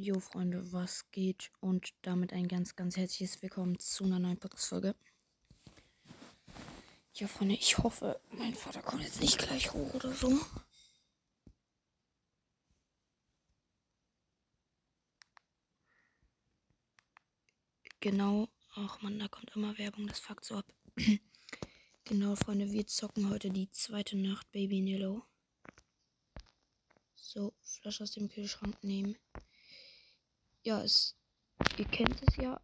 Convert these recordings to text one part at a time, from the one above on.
Jo Freunde, was geht? Und damit ein ganz, ganz herzliches Willkommen zu einer neuen Podcast-Folge. Ja, Freunde, ich hoffe, mein Vater kommt jetzt nicht gleich hoch oder so. Genau. Ach man, da kommt immer Werbung, das fuckt so ab. genau, Freunde, wir zocken heute die zweite Nacht Baby in Yellow. So, Flasche aus dem Kühlschrank nehmen ja, es, ihr kennt es ja.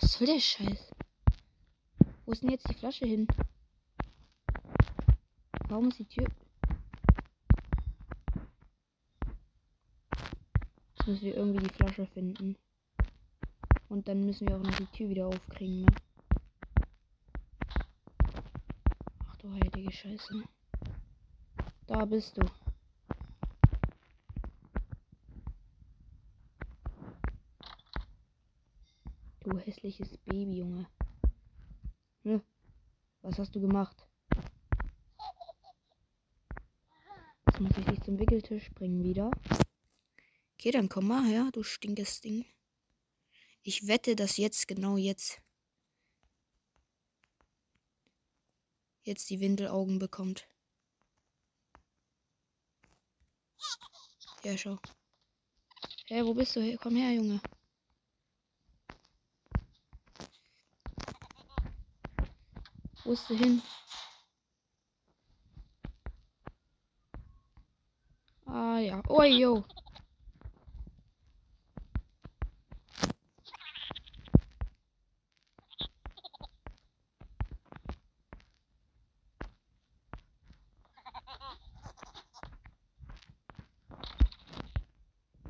Was soll der Scheiß? Wo ist denn jetzt die Flasche hin? Warum ist die Tür? Jetzt müssen wir irgendwie die Flasche finden. Und dann müssen wir auch noch die Tür wieder aufkriegen, ne? du heilige Scheiße. Da bist du. Du hässliches Baby, Junge. Hm? Was hast du gemacht? Jetzt muss ich dich zum Wickeltisch bringen wieder. Okay, dann komm mal her, du stinkes Ding. Ich wette, dass jetzt, genau jetzt, jetzt die Windelaugen bekommt. Ja, schau. Hä, hey, wo bist du? Hey, komm her, Junge. Wo ist du hin? Ah ja. Oh, yo.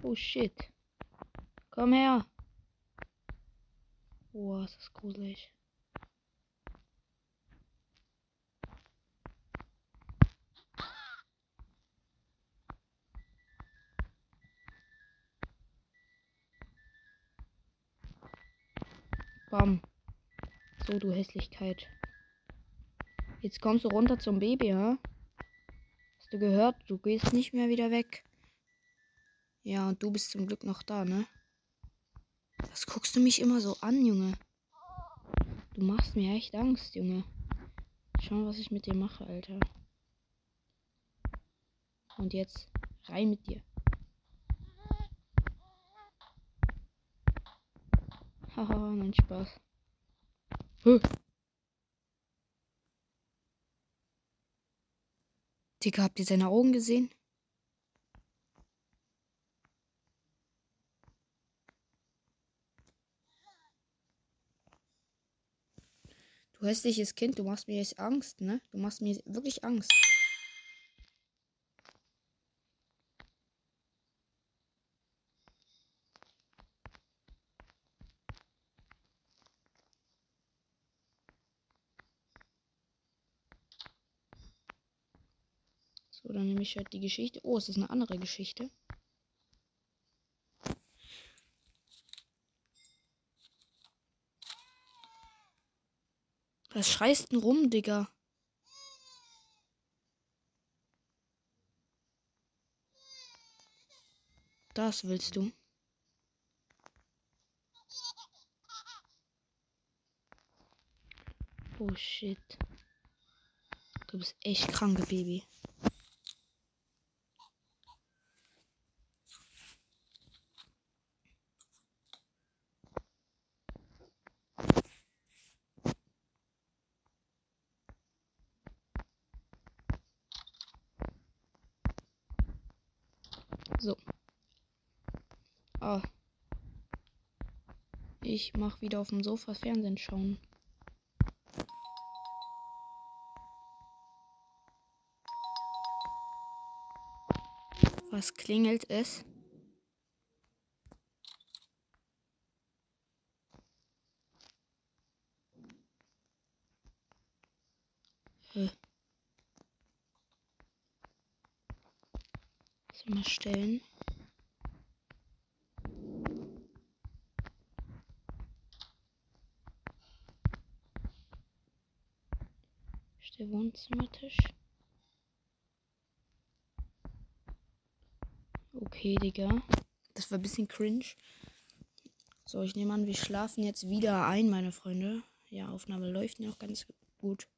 Oh shit. Komm her. Boah, ist das gruselig. Bam. So, du Hässlichkeit. Jetzt kommst du runter zum Baby, ha? Hast du gehört? Du gehst nicht mehr wieder weg. Ja, und du bist zum Glück noch da, ne? Was guckst du mich immer so an, Junge? Du machst mir echt Angst, Junge. Schau was ich mit dir mache, Alter. Und jetzt rein mit dir. Haha, nein, Spaß. Huh. Digga, habt ihr seine Augen gesehen? Du hässliches Kind, du machst mir jetzt Angst, ne? Du machst mir wirklich Angst. So, dann nehme ich halt die Geschichte. Oh, es ist eine andere Geschichte. Was schreist denn rum, Digga? Das willst du. Oh shit. Du bist echt kranke Baby. So. Ah. Ich mach wieder auf dem Sofa Fernsehen schauen. Was klingelt es? Mal stellen. ist der Wohnzimmertisch. Okay, Digga. Das war ein bisschen cringe. So, ich nehme an, wir schlafen jetzt wieder ein, meine Freunde. Ja, Aufnahme läuft noch ganz gut.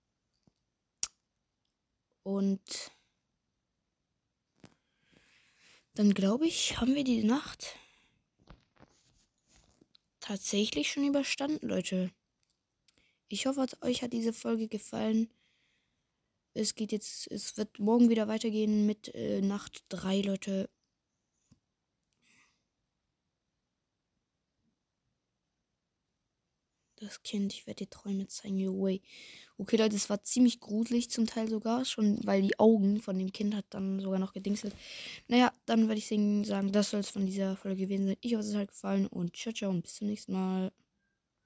Und dann glaube ich, haben wir die Nacht tatsächlich schon überstanden, Leute. Ich hoffe, euch hat diese Folge gefallen. Es geht jetzt, es wird morgen wieder weitergehen mit äh, Nacht 3, Leute. Das Kind, ich werde dir Träume zeigen, your way. Okay, Leute, es war ziemlich gruselig zum Teil sogar, schon weil die Augen von dem Kind hat dann sogar noch gedingselt. Naja, dann werde ich sagen, das soll es von dieser Folge gewesen sein. Ich hoffe, es hat gefallen und ciao, ciao und bis zum nächsten Mal.